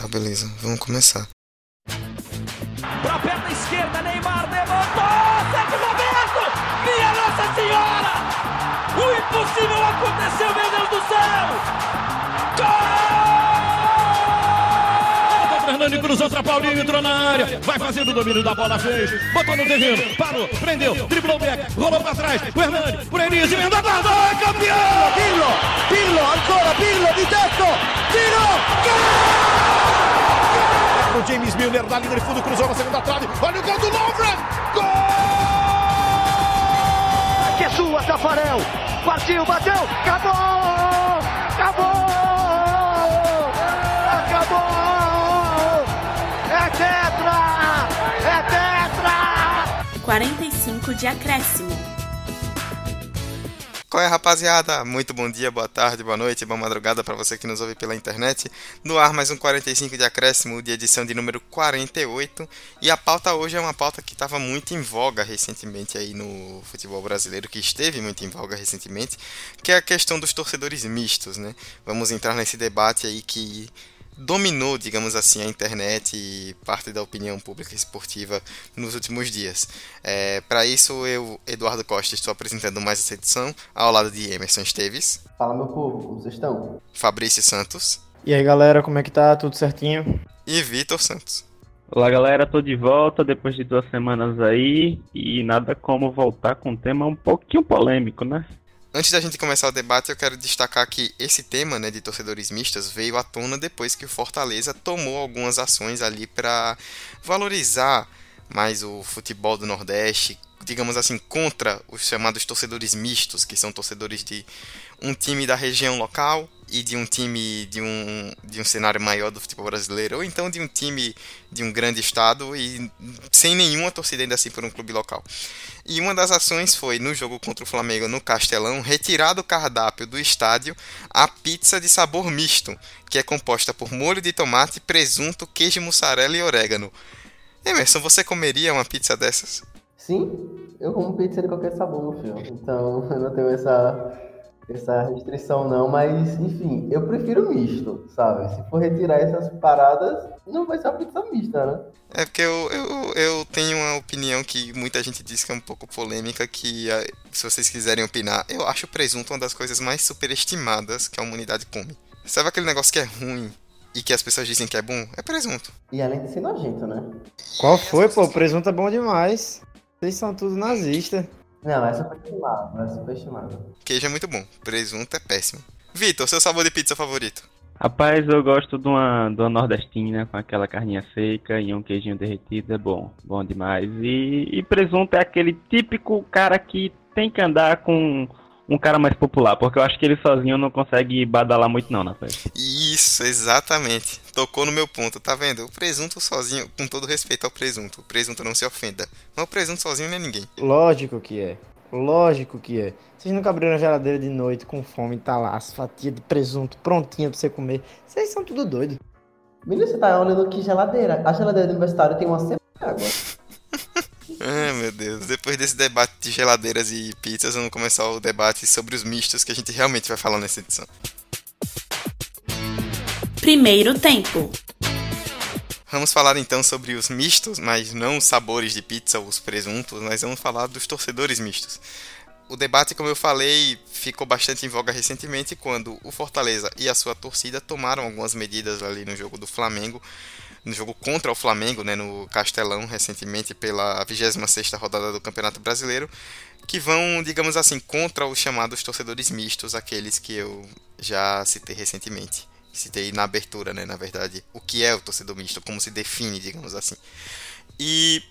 Tá, beleza. Vamos começar. Pra perna esquerda, Neymar levantou! Sete Roberto! Minha Nossa Senhora! O impossível aconteceu, meu Deus do céu! Gol! Fernando cruzou pra Paulinho, entrou na área, vai fazendo o domínio da bola, fez, botou no terreno, parou, prendeu, driblou o back, rolou pra trás, o Hernani, por Enis, emendou, guardou, é campeão! Pirlo, Pirlo, ancora Pirlo di tetto, tiro, O James Milner na linha de fundo, cruzou na segunda trave, olha o gol do Lovren, gol! que é sua, Tafarel, partiu, bateu, acabou, acabou, acabou, é tetra, é tetra. 45 de acréscimo. Qual é, rapaziada? Muito bom dia, boa tarde, boa noite, boa madrugada para você que nos ouve pela internet. No ar, mais um 45 de acréscimo de edição de número 48. E a pauta hoje é uma pauta que estava muito em voga recentemente aí no futebol brasileiro, que esteve muito em voga recentemente, que é a questão dos torcedores mistos, né? Vamos entrar nesse debate aí que dominou, digamos assim, a internet e parte da opinião pública esportiva nos últimos dias. É, Para isso, eu, Eduardo Costa, estou apresentando mais essa edição, ao lado de Emerson Esteves, Fala meu povo, como vocês estão? Fabrício Santos E aí galera, como é que tá? Tudo certinho? e Vitor Santos. Olá galera, tô de volta depois de duas semanas aí e nada como voltar com um tema um pouquinho polêmico, né? Antes da gente começar o debate, eu quero destacar que esse tema né, de torcedores mistos veio à tona depois que o Fortaleza tomou algumas ações ali para valorizar mais o futebol do Nordeste, digamos assim, contra os chamados torcedores mistos, que são torcedores de um time da região local e de um time de um, de um cenário maior do futebol brasileiro, ou então de um time de um grande estado e sem nenhuma torcida ainda assim por um clube local. E uma das ações foi, no jogo contra o Flamengo no Castelão, retirar do cardápio do estádio a pizza de sabor misto, que é composta por molho de tomate, presunto, queijo mussarela e orégano. Emerson, você comeria uma pizza dessas? Sim, eu como pizza de qualquer sabor, meu filho. Então eu não tenho essa, essa restrição não, mas enfim, eu prefiro misto, sabe? Se for retirar essas paradas, não vai ser uma pizza mista, né? É porque eu, eu, eu tenho uma opinião que muita gente diz que é um pouco polêmica, que ah, se vocês quiserem opinar, eu acho o presunto uma das coisas mais superestimadas que a humanidade come. Sabe aquele negócio que é ruim e que as pessoas dizem que é bom? É presunto. E além de ser nojento, né? Qual foi, pô? O presunto é bom demais. Vocês são tudo nazistas. Não, é superestimado, é superestimado. Queijo é muito bom, presunto é péssimo. Vitor, seu sabor de pizza favorito? Rapaz, eu gosto de uma, de uma nordestina com aquela carninha seca e um queijinho derretido, é bom, bom demais. E, e presunto é aquele típico cara que tem que andar com um cara mais popular, porque eu acho que ele sozinho não consegue badalar muito não na festa. Isso, exatamente. Tocou no meu ponto, tá vendo? O presunto sozinho, com todo respeito ao presunto, o presunto não se ofenda. Mas o presunto sozinho não é ninguém. Lógico que é. Lógico que é. Vocês nunca abriram a geladeira de noite com fome e tá lá as fatias de presunto prontinha pra você comer. Vocês são tudo doido. Menino, você tá olhando que geladeira? A geladeira do universitário tem uma semana agora. Ai meu Deus, depois desse debate de geladeiras e pizzas, vamos começar o debate sobre os mistos que a gente realmente vai falar nessa edição. Primeiro tempo. Vamos falar então sobre os mistos, mas não os sabores de pizza, os presuntos, mas vamos falar dos torcedores mistos. O debate, como eu falei, ficou bastante em voga recentemente quando o Fortaleza e a sua torcida tomaram algumas medidas ali no jogo do Flamengo, no jogo contra o Flamengo, né, no Castelão, recentemente pela 26ª rodada do Campeonato Brasileiro, que vão, digamos assim, contra os chamados torcedores mistos, aqueles que eu já citei recentemente. Citei na abertura, né, na verdade, o que é o torcedor misto, como se define, digamos assim. E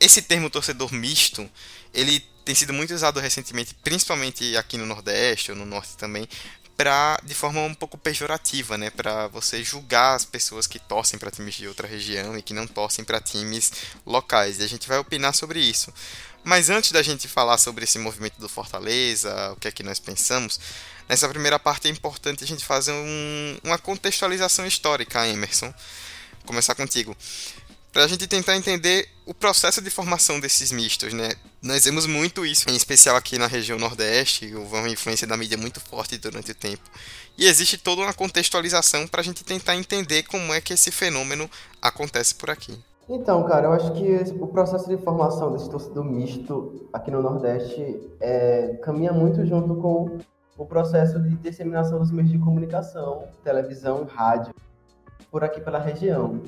esse termo torcedor misto, ele tem sido muito usado recentemente, principalmente aqui no Nordeste ou no Norte também, pra, de forma um pouco pejorativa, né, para você julgar as pessoas que torcem para times de outra região e que não torcem para times locais. E a gente vai opinar sobre isso. Mas antes da gente falar sobre esse movimento do Fortaleza, o que é que nós pensamos, nessa primeira parte é importante a gente fazer um, uma contextualização histórica, Emerson. Vou começar contigo. Para a gente tentar entender o processo de formação desses mistos, né? Nós vemos muito isso, em especial aqui na região Nordeste, houve uma influência da mídia muito forte durante o tempo. E existe toda uma contextualização para a gente tentar entender como é que esse fenômeno acontece por aqui. Então, cara, eu acho que o processo de formação desse torcedor misto aqui no Nordeste é, caminha muito junto com o processo de disseminação dos meios de comunicação, televisão, rádio, por aqui pela região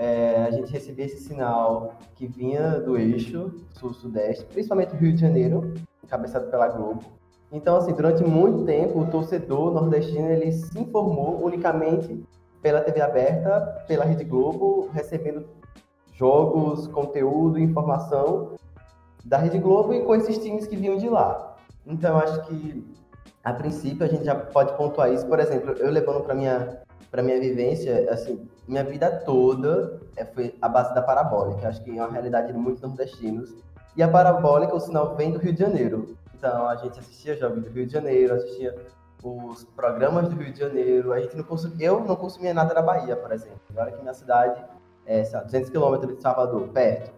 é, a gente recebia esse sinal que vinha do eixo sul-sudeste, principalmente Rio de Janeiro, encabeçado pela Globo. Então, assim, durante muito tempo, o torcedor nordestino ele se informou unicamente pela TV aberta, pela Rede Globo, recebendo jogos, conteúdo, informação da Rede Globo e com esses times que vinham de lá. Então, acho que, a princípio, a gente já pode pontuar isso. Por exemplo, eu levando para minha para minha vivência, assim, minha vida toda é, foi a base da parabólica. Acho que é uma realidade de muitos nordestinos. E a parabólica, o sinal vem do Rio de Janeiro. Então, a gente assistia jogos do Rio de Janeiro, assistia os programas do Rio de Janeiro. A gente não consumia, eu não consumia nada da Bahia, por exemplo. Agora que minha cidade é 200 quilômetros de Salvador, perto.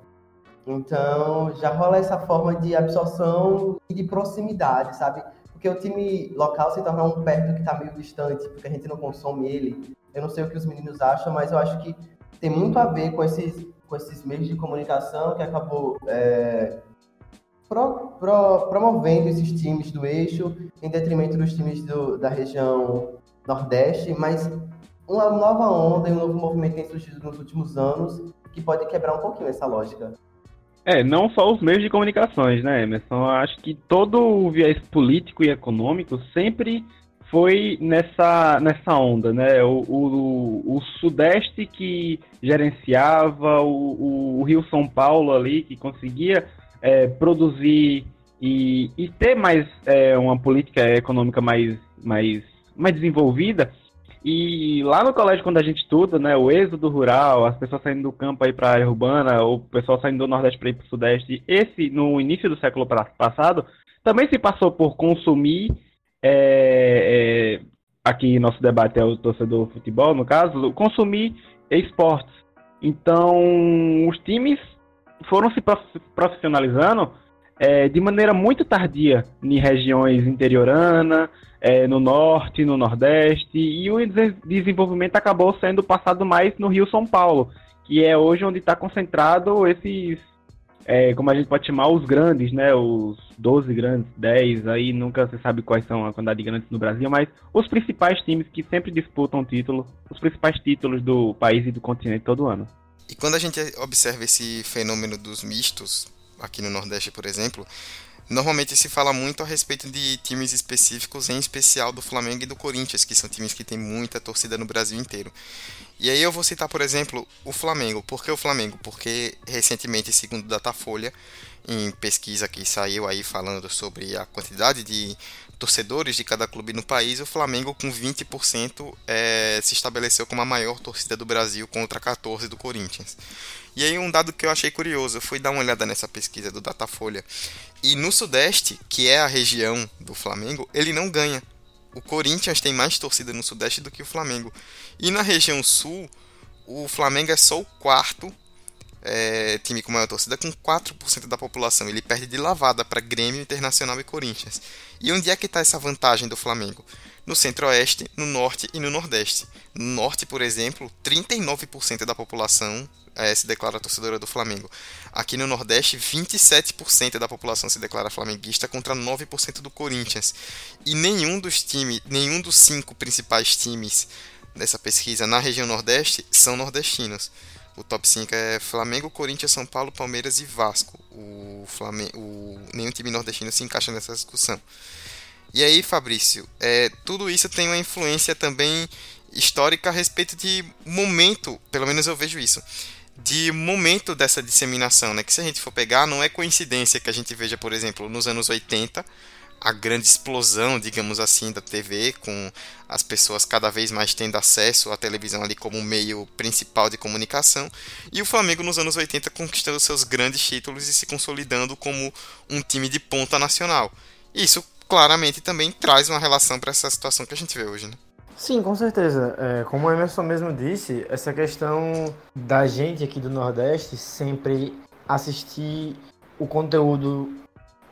Então, já rola essa forma de absorção e de proximidade, sabe? porque o time local se torna um perto que está meio distante, porque a gente não consome ele. Eu não sei o que os meninos acham, mas eu acho que tem muito a ver com esses, com esses meios de comunicação que acabou é, pro, pro, promovendo esses times do eixo em detrimento dos times do, da região Nordeste, mas uma nova onda e um novo movimento tem surgido nos últimos anos que pode quebrar um pouquinho essa lógica. É, não só os meios de comunicações, né, Emerson? Eu acho que todo o viés político e econômico sempre foi nessa, nessa onda, né? O, o, o Sudeste que gerenciava, o, o, Rio São Paulo ali que conseguia é, produzir e, e ter mais é, uma política econômica mais, mais, mais desenvolvida, e lá no colégio, quando a gente estuda, né, o êxodo rural, as pessoas saindo do campo aí para a área urbana, o pessoal saindo do Nordeste para ir para o Sudeste, esse, no início do século passado, também se passou por consumir, é, é, aqui nosso debate é o torcedor futebol, no caso, consumir esportes. Então, os times foram se profissionalizando é, de maneira muito tardia em regiões interioranas, é, no norte, no nordeste, e o desenvolvimento acabou sendo passado mais no Rio São Paulo, que é hoje onde está concentrado esses, é, como a gente pode chamar, os grandes, né? Os 12 grandes, 10, aí nunca se sabe quais são a quantidade de grandes no Brasil, mas os principais times que sempre disputam título, os principais títulos do país e do continente todo ano. E quando a gente observa esse fenômeno dos mistos, aqui no Nordeste, por exemplo, Normalmente se fala muito a respeito de times específicos, em especial do Flamengo e do Corinthians, que são times que têm muita torcida no Brasil inteiro. E aí eu vou citar, por exemplo, o Flamengo. Por que o Flamengo? Porque recentemente, segundo Datafolha, em pesquisa que saiu aí falando sobre a quantidade de torcedores de cada clube no país, o Flamengo com 20% é, se estabeleceu como a maior torcida do Brasil contra 14 do Corinthians. E aí um dado que eu achei curioso, eu fui dar uma olhada nessa pesquisa do Datafolha. E no Sudeste, que é a região do Flamengo, ele não ganha. O Corinthians tem mais torcida no Sudeste do que o Flamengo. E na região Sul, o Flamengo é só o quarto é, time com maior torcida, com 4% da população. Ele perde de lavada para Grêmio, Internacional e Corinthians. E onde é que está essa vantagem do Flamengo? No Centro-Oeste, no Norte e no Nordeste. No Norte, por exemplo, 39% da população é, se declara torcedora do Flamengo. Aqui no Nordeste, 27% da população se declara flamenguista contra 9% do Corinthians. E nenhum dos times, nenhum dos cinco principais times dessa pesquisa na região Nordeste são nordestinos. O top 5 é Flamengo, Corinthians, São Paulo, Palmeiras e Vasco. O Flamengo, o, nenhum time nordestino se encaixa nessa discussão. E aí, Fabrício, é, tudo isso tem uma influência também histórica a respeito de momento, pelo menos eu vejo isso, de momento dessa disseminação, né? Que se a gente for pegar, não é coincidência que a gente veja, por exemplo, nos anos 80, a grande explosão, digamos assim, da TV, com as pessoas cada vez mais tendo acesso à televisão ali como meio principal de comunicação, e o Flamengo nos anos 80 conquistando seus grandes títulos e se consolidando como um time de ponta nacional. Isso claramente também traz uma relação para essa situação que a gente vê hoje, né? Sim, com certeza. É, como o Emerson mesmo disse, essa questão da gente aqui do Nordeste sempre assistir o conteúdo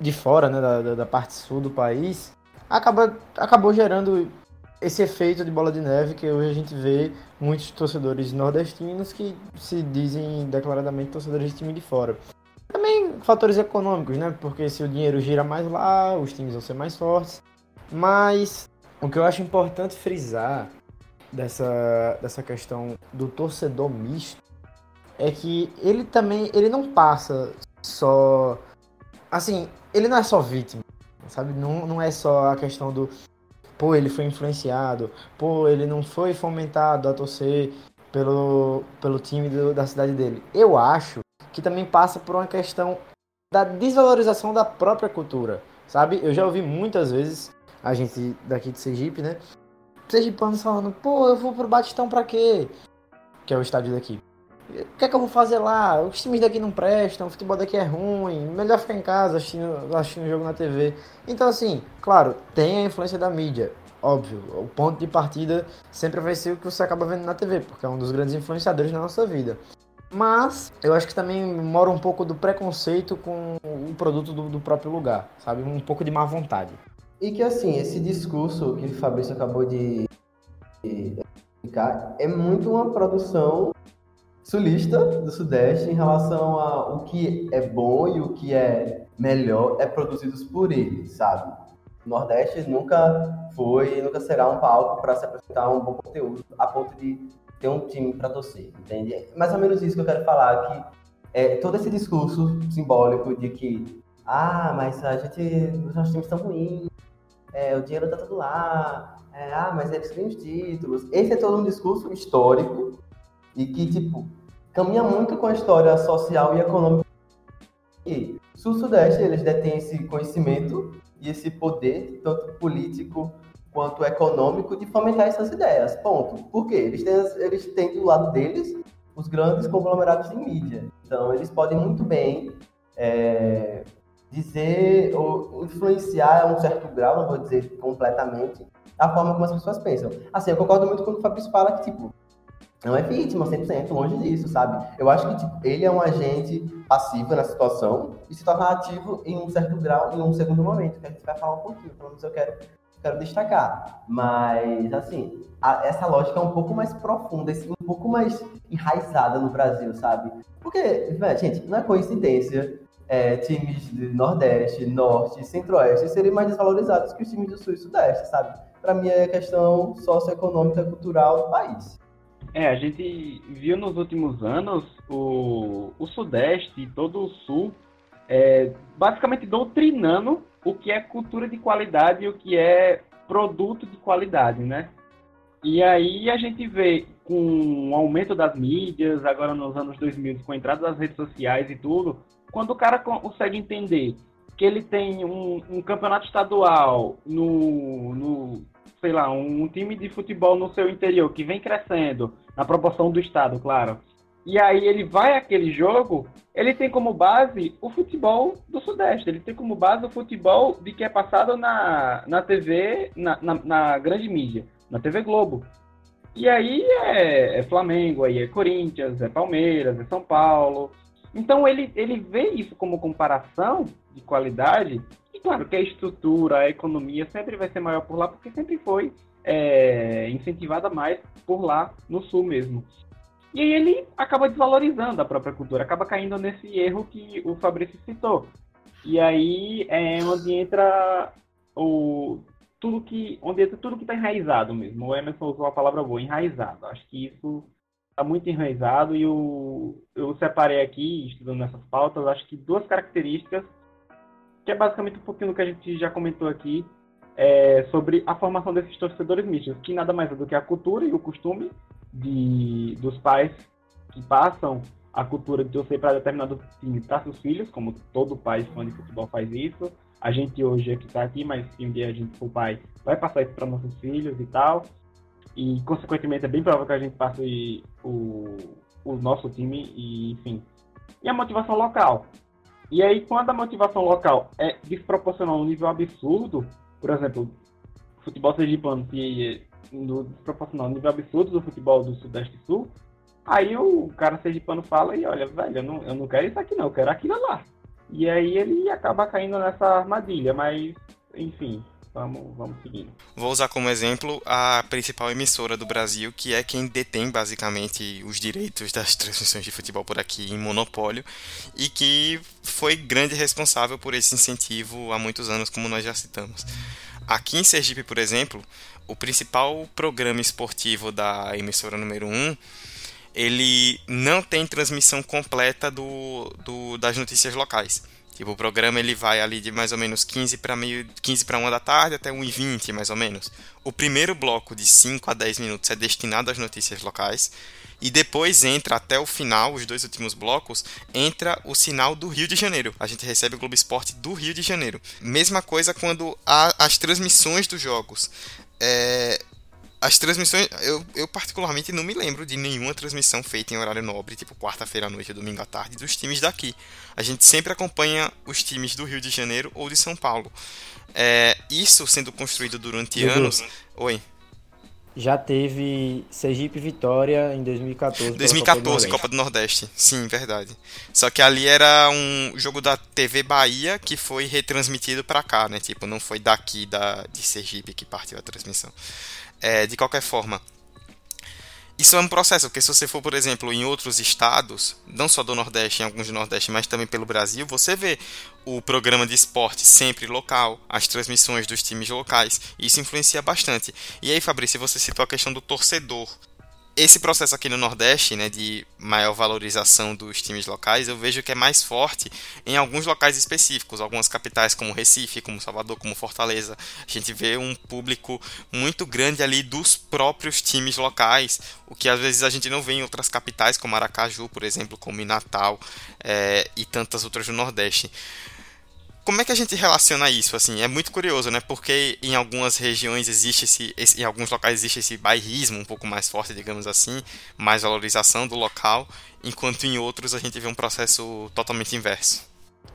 de fora, né, da, da parte sul do país, acaba, acabou gerando esse efeito de bola de neve que hoje a gente vê muitos torcedores nordestinos que se dizem declaradamente torcedores de time de fora. Também fatores econômicos, né? Porque se o dinheiro gira mais lá, os times vão ser mais fortes. Mas o que eu acho importante frisar dessa, dessa questão do torcedor misto é que ele também ele não passa só assim ele não é só vítima sabe? Não, não é só a questão do pô ele foi influenciado pô ele não foi fomentado a torcer pelo pelo time do, da cidade dele. Eu acho que também passa por uma questão da desvalorização da própria cultura sabe? Eu já ouvi muitas vezes a gente daqui de Sergipe né? Sergipanos falando pô eu vou pro Batistão pra quê? Que é o estádio daqui o que é que eu vou fazer lá? Os times daqui não prestam, o futebol daqui é ruim, melhor ficar em casa assistindo, assistindo o jogo na TV. Então, assim, claro, tem a influência da mídia, óbvio. O ponto de partida sempre vai ser o que você acaba vendo na TV, porque é um dos grandes influenciadores da nossa vida. Mas eu acho que também mora um pouco do preconceito com o produto do, do próprio lugar, sabe? Um pouco de má vontade. E que, assim, esse discurso que o Fabrício acabou de explicar é muito uma produção sulista do Sudeste em relação a o que é bom e o que é melhor é produzidos por ele, sabe? O Nordeste nunca foi, nunca será um palco para se apresentar um bom conteúdo a ponto de ter um time para torcer, entende? É mais ou menos isso que eu quero falar, que é, todo esse discurso simbólico de que, ah, mas a gente, os nossos times estão ruins, é, o dinheiro está todo lá, é, ah, mas eles têm os títulos. Esse é todo um discurso histórico e que, tipo, caminha muito com a história social e econômica. E Sul-Sudeste, eles detêm esse conhecimento e esse poder, tanto político quanto econômico, de fomentar essas ideias. Ponto. Por quê? Eles têm, eles têm do lado deles os grandes conglomerados de mídia. Então, eles podem muito bem é, dizer ou influenciar a um certo grau, não vou dizer completamente, a forma como as pessoas pensam. Assim, eu concordo muito com o Fabrício fala que, tipo, não é vítima 100%, longe disso, sabe? Eu acho que tipo, ele é um agente passivo na situação e se torna ativo em um certo grau, em um segundo momento, que a gente vai falar um pouquinho, pelo menos eu quero, quero destacar. Mas, assim, a, essa lógica é um pouco mais profunda, um pouco mais enraizada no Brasil, sabe? Porque, gente, não é coincidência é, times do Nordeste, Norte Centro-Oeste serem mais desvalorizados que os times do Sul e Sudeste, sabe? Para mim é questão socioeconômica cultural do país. É, a gente viu nos últimos anos o, o Sudeste e todo o Sul é, basicamente doutrinando o que é cultura de qualidade e o que é produto de qualidade, né? E aí a gente vê com o aumento das mídias, agora nos anos 2000, com a entrada das redes sociais e tudo, quando o cara consegue entender que ele tem um, um campeonato estadual no, no, sei lá, um time de futebol no seu interior que vem crescendo, na proporção do estado, claro. E aí ele vai àquele jogo, ele tem como base o futebol do Sudeste, ele tem como base o futebol de que é passado na, na TV, na, na, na grande mídia, na TV Globo. E aí é, é, Flamengo, aí é Corinthians, é Palmeiras, é São Paulo. Então ele, ele vê isso como comparação de qualidade claro que a estrutura, a economia sempre vai ser maior por lá, porque sempre foi é, incentivada mais por lá no sul mesmo. E aí ele acaba desvalorizando a própria cultura, acaba caindo nesse erro que o Fabrício citou. E aí é onde entra o tudo que onde entra tudo que está enraizado mesmo. O Emerson usou a palavra boa, enraizado. Acho que isso está muito enraizado e eu, eu separei aqui, estudando essas pautas, acho que duas características que é basicamente um pouquinho do que a gente já comentou aqui é, sobre a formação desses torcedores mistos, que nada mais é do que a cultura e o costume de, dos pais que passam a cultura de torcer para determinado time para seus filhos, como todo pai fã de futebol faz isso. A gente hoje é que está aqui, mas se um dia a gente for pai, vai passar isso para nossos filhos e tal. E, consequentemente, é bem provável que a gente passe o, o nosso time e, enfim. E a motivação local. E aí, quando a motivação local é desproporcional a um nível absurdo, por exemplo, futebol sergipano, que no desproporcional, no nível absurdo do futebol do Sudeste e Sul, aí o cara sergipano fala e olha, velho, eu não, eu não quero isso aqui não, eu quero aquilo lá. E aí ele acaba caindo nessa armadilha, mas enfim, vamos, vamos seguindo. Vou usar como exemplo a principal emissora do Brasil, que é quem detém basicamente os direitos das transmissões de futebol por aqui em monopólio e que foi grande responsável por esse incentivo há muitos anos, como nós já citamos. Aqui em Sergipe, por exemplo, o principal programa esportivo da emissora número 1 ele não tem transmissão completa do, do das notícias locais. Tipo, o programa ele vai ali de mais ou menos 15 para meio 15 para 1 da tarde até 1 e 20 mais ou menos. O primeiro bloco de 5 a 10 minutos é destinado às notícias locais e depois entra até o final, os dois últimos blocos, entra o sinal do Rio de Janeiro. A gente recebe o Globo Esporte do Rio de Janeiro. Mesma coisa quando há as transmissões dos jogos. É, as transmissões, eu, eu particularmente não me lembro de nenhuma transmissão feita em horário nobre, tipo quarta-feira à noite ou domingo à tarde, dos times daqui. A gente sempre acompanha os times do Rio de Janeiro ou de São Paulo. É, isso sendo construído durante anos. Oi. Já teve Sergipe Vitória em 2014. 2014, Copa do, Copa do Nordeste. Sim, verdade. Só que ali era um jogo da TV Bahia que foi retransmitido para cá, né? Tipo, não foi daqui da, de Sergipe que partiu a transmissão. É, de qualquer forma, isso é um processo, porque se você for, por exemplo, em outros estados, não só do Nordeste, em alguns do Nordeste, mas também pelo Brasil, você vê o programa de esporte sempre local, as transmissões dos times locais, isso influencia bastante. E aí, Fabrício, você citou a questão do torcedor esse processo aqui no Nordeste, né, de maior valorização dos times locais, eu vejo que é mais forte em alguns locais específicos, algumas capitais como Recife, como Salvador, como Fortaleza. A gente vê um público muito grande ali dos próprios times locais, o que às vezes a gente não vê em outras capitais, como Aracaju, por exemplo, como em Natal é, e tantas outras do Nordeste como é que a gente relaciona isso? Assim, é muito curioso, né? Porque em algumas regiões existe esse, esse, em alguns locais existe esse bairrismo um pouco mais forte, digamos assim, mais valorização do local, enquanto em outros a gente vê um processo totalmente inverso.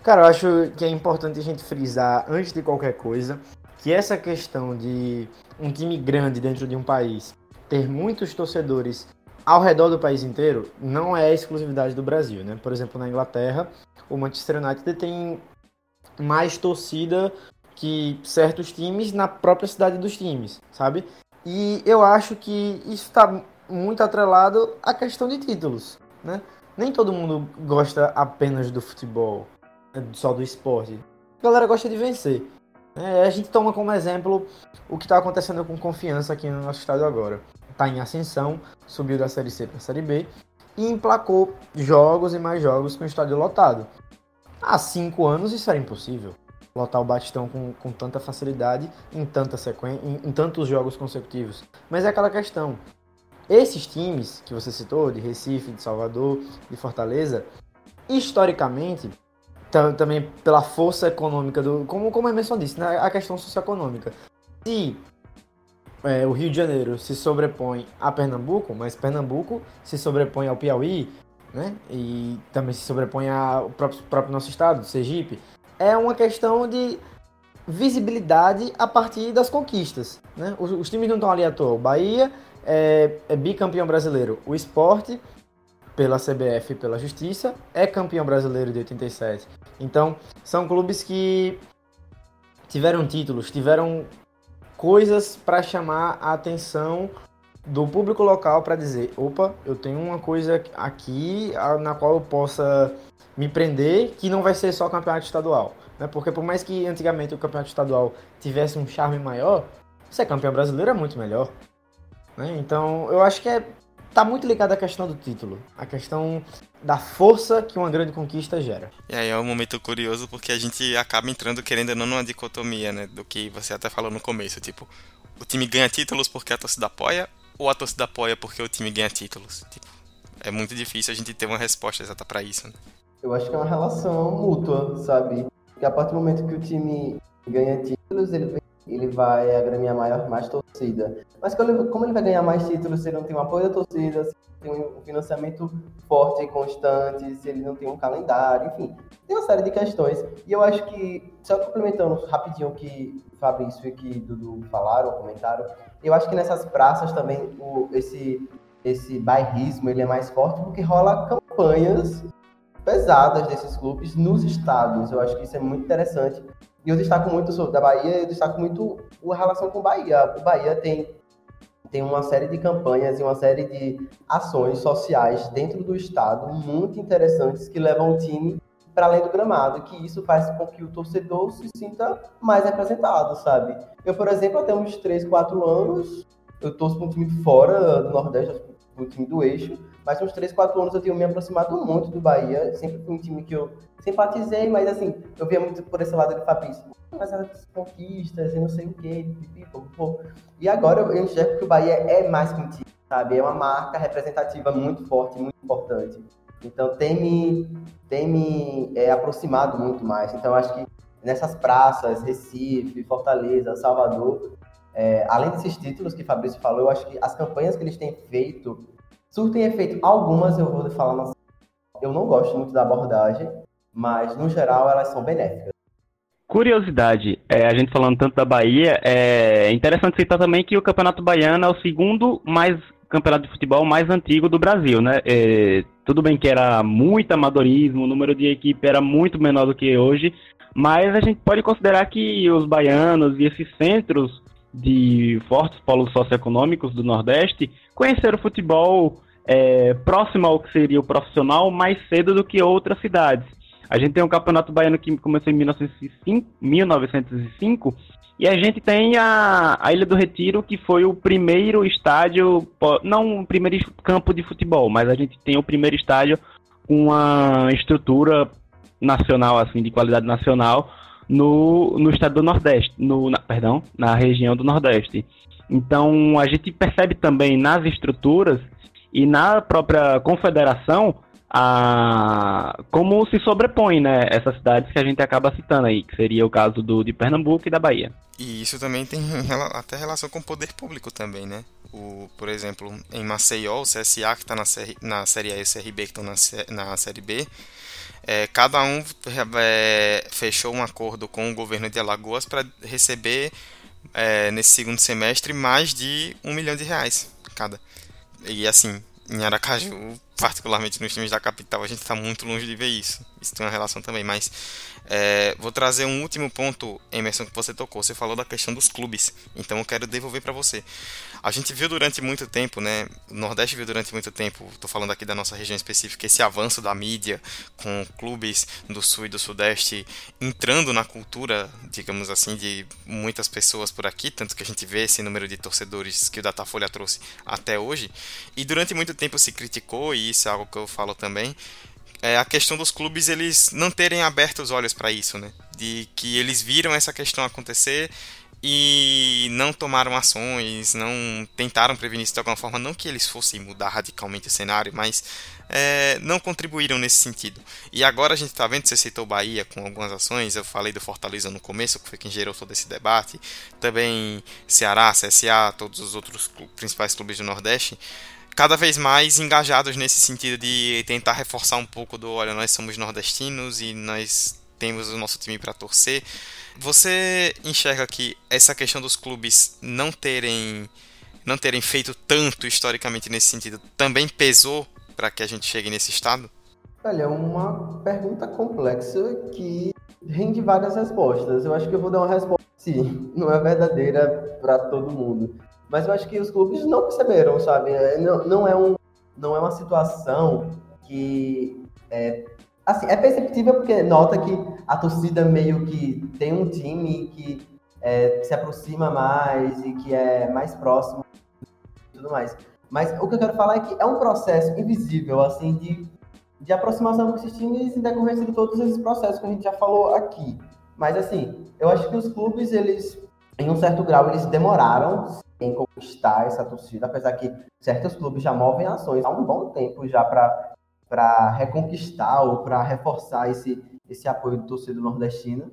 Cara, eu acho que é importante a gente frisar antes de qualquer coisa que essa questão de um time grande dentro de um país ter muitos torcedores ao redor do país inteiro não é exclusividade do Brasil, né? Por exemplo, na Inglaterra, o Manchester United tem mais torcida que certos times na própria cidade dos times, sabe? E eu acho que isso está muito atrelado à questão de títulos, né? Nem todo mundo gosta apenas do futebol, né, só do esporte. A galera gosta de vencer. É, a gente toma como exemplo o que está acontecendo com confiança aqui no nosso estado agora. Está em ascensão, subiu da Série C para a Série B e emplacou jogos e mais jogos com o estádio lotado. Há cinco anos isso era impossível. Lotar o Batistão com, com tanta facilidade em, tanta sequen... Em, em tantos jogos consecutivos. Mas é aquela questão. Esses times que você citou, de Recife, de Salvador, de Fortaleza, historicamente, também pela força econômica do. Como, como a Emerson disse, né, a questão socioeconômica. Se é, o Rio de Janeiro se sobrepõe a Pernambuco, mas Pernambuco se sobrepõe ao Piauí, né? E também se sobrepõe ao próprio, próprio nosso estado, Sergipe. É uma questão de visibilidade a partir das conquistas, né? Os, os times não estão ali à toa. O Bahia é, é bicampeão brasileiro. O esporte, pela CBF e pela Justiça, é campeão brasileiro de 87. Então, são clubes que tiveram títulos, tiveram coisas para chamar a atenção do público local para dizer, opa, eu tenho uma coisa aqui na qual eu possa me prender, que não vai ser só campeonato estadual. Né? Porque por mais que antigamente o campeonato estadual tivesse um charme maior, ser campeão brasileiro é muito melhor. Né? Então eu acho que é, tá muito ligado à questão do título, a questão da força que uma grande conquista gera. E aí é um momento curioso porque a gente acaba entrando querendo não numa dicotomia, né, do que você até falou no começo, tipo, o time ganha títulos porque a torcida apoia ou a torcida apoia porque o time ganha títulos? Tipo, é muito difícil a gente ter uma resposta exata para isso. Né? Eu acho que é uma relação mútua, sabe? Que a partir do momento que o time ganha títulos, ele ele vai agremiar maior, mais torcida. Mas como ele, ele vai ganhar mais títulos se ele não tem um apoio da torcida, se tem um financiamento forte e constante, se ele não tem um calendário, enfim, tem uma série de questões. E eu acho que, só complementando rapidinho o que Fabrício e que Dudu falaram, comentaram, eu acho que nessas praças também o, esse, esse bairrismo ele é mais forte porque rola campanhas pesadas desses clubes nos estados. Eu acho que isso é muito interessante. E eu destaco muito sobre da Bahia, eu destaco muito a relação com o Bahia. O Bahia tem, tem uma série de campanhas e uma série de ações sociais dentro do estado muito interessantes que levam o time para além do gramado, que isso faz com que o torcedor se sinta mais representado, sabe? Eu, por exemplo, até uns 3, 4 anos, eu torço para um time fora do Nordeste, o time do eixo, mas uns 3, 4 anos eu tenho me aproximado muito do Bahia. Sempre foi um time que eu simpatizei, mas assim, eu via muito por esse lado de Fabrício. Mas as conquistas e não sei o quê. E agora eu enxergo que o Bahia é mais que um time, sabe? É uma marca representativa muito forte, muito importante. Então tem me, tem me é, aproximado muito mais. Então acho que nessas praças, Recife, Fortaleza, Salvador, é, além desses títulos que Fabrício falou, eu acho que as campanhas que eles têm feito surtem efeito. Algumas eu vou falar, na... eu não gosto muito da abordagem, mas no geral elas são benéficas. Curiosidade, é, a gente falando tanto da Bahia, é interessante citar também que o Campeonato Baiano é o segundo mais campeonato de futebol mais antigo do Brasil, né? É, tudo bem que era muito amadorismo, o número de equipe era muito menor do que hoje, mas a gente pode considerar que os baianos e esses centros de fortes polos socioeconômicos do Nordeste conheceram o futebol é, próximo ao que seria o profissional mais cedo do que outras cidades. A gente tem um campeonato baiano que começou em 1905, 1905 e a gente tem a, a Ilha do Retiro, que foi o primeiro estádio, não o primeiro campo de futebol, mas a gente tem o primeiro estádio com uma estrutura nacional, assim, de qualidade nacional, no, no estado do Nordeste, no, na, perdão, na região do Nordeste. Então a gente percebe também nas estruturas e na própria confederação a como se sobrepõe né, essas cidades que a gente acaba citando aí, que seria o caso do, de Pernambuco e da Bahia. E isso também tem até relação com o poder público também, né? O, por exemplo, em Maceió, o CSA que está na, na Série A e o CRB que estão na, na Série B, é, cada um é, fechou um acordo com o governo de Alagoas para receber é, nesse segundo semestre mais de um milhão de reais cada. E assim, em Aracaju, particularmente nos times da capital, a gente está muito longe de ver isso. Isso tem uma relação também, mas é, vou trazer um último ponto, Emerson, que você tocou. Você falou da questão dos clubes, então eu quero devolver para você. A gente viu durante muito tempo, né? O Nordeste viu durante muito tempo, estou falando aqui da nossa região específica, esse avanço da mídia com clubes do Sul e do Sudeste entrando na cultura, digamos assim, de muitas pessoas por aqui, tanto que a gente vê esse número de torcedores que o Datafolha trouxe até hoje. E durante muito tempo se criticou, e isso é algo que eu falo também, é a questão dos clubes eles não terem aberto os olhos para isso, né? De que eles viram essa questão acontecer e não tomaram ações, não tentaram prevenir isso de alguma forma, não que eles fossem mudar radicalmente o cenário, mas é, não contribuíram nesse sentido. E agora a gente está vendo, você citou Bahia com algumas ações, eu falei do Fortaleza no começo, que foi quem gerou todo esse debate, também Ceará, CSA, todos os outros principais clubes do Nordeste, cada vez mais engajados nesse sentido de tentar reforçar um pouco do, olha, nós somos nordestinos e nós temos o nosso time para torcer. Você enxerga que essa questão dos clubes não terem não terem feito tanto historicamente nesse sentido também pesou para que a gente chegue nesse estado? Olha, é uma pergunta complexa que rende várias respostas. Eu acho que eu vou dar uma resposta sim, não é verdadeira para todo mundo. Mas eu acho que os clubes não perceberam, sabe? É, não, não, é, um, não é uma situação que é, assim, é perceptível porque nota que a torcida meio que tem um time que é, se aproxima mais e que é mais próximo e tudo mais. Mas o que eu quero falar é que é um processo invisível, assim, de, de aproximação com esses times em decorrência de todos esses processos que a gente já falou aqui. Mas, assim, eu acho que os clubes, eles, em um certo grau, eles demoraram em conquistar essa torcida, apesar que certos clubes já movem ações há um bom tempo já para reconquistar ou para reforçar esse, esse apoio do torcedor nordestino.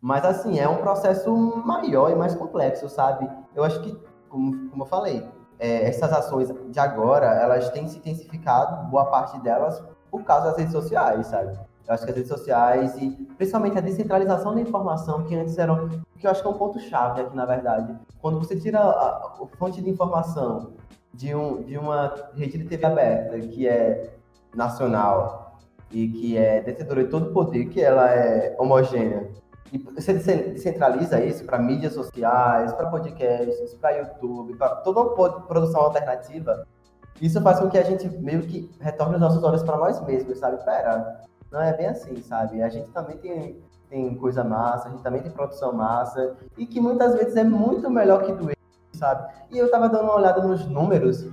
Mas, assim, é um processo maior e mais complexo, sabe? Eu acho que, como, como eu falei, é, essas ações de agora, elas têm se intensificado, boa parte delas, por causa das redes sociais, sabe? Eu acho que as redes sociais e principalmente a descentralização da informação, que antes eram. que eu acho que é um ponto-chave aqui, na verdade. Quando você tira a, a fonte de informação de, um, de uma rede de TV aberta, que é nacional e que é detentora de todo o poder, que ela é homogênea, e você descentraliza isso para mídias sociais, para podcasts, para YouTube, para toda uma produção alternativa, isso faz com que a gente meio que retorne os nossos olhos para nós mesmos, sabe? Pera, não é bem assim, sabe? A gente também tem, tem coisa massa, a gente também tem produção massa, e que muitas vezes é muito melhor que do sabe? E eu tava dando uma olhada nos números,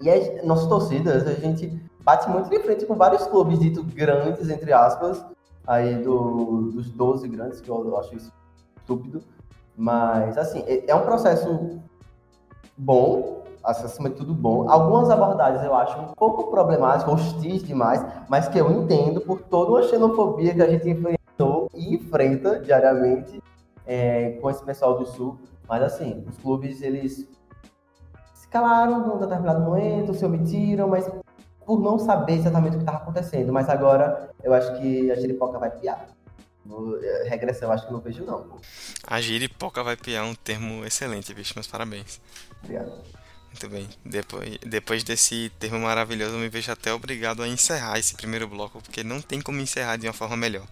e as nossas torcidas, a gente bate muito de frente com vários clubes dito grandes, entre aspas, aí do, dos 12 grandes, que eu acho isso estúpido. Mas, assim, é, é um processo bom, acima de tudo bom. Algumas abordagens eu acho um pouco problemáticas, hostis demais, mas que eu entendo por toda uma xenofobia que a gente enfrentou e enfrenta diariamente é, com esse pessoal do Sul. Mas assim, os clubes, eles se calaram num determinado momento, se omitiram, mas por não saber exatamente o que estava acontecendo. Mas agora eu acho que a Jeripoca vai piar. É, regressão, acho que não vejo não. A giripoca vai piar um termo excelente, bicho. Meus parabéns. Obrigado. Muito bem. Depois, depois desse termo maravilhoso, eu me vejo até obrigado a encerrar esse primeiro bloco, porque não tem como encerrar de uma forma melhor.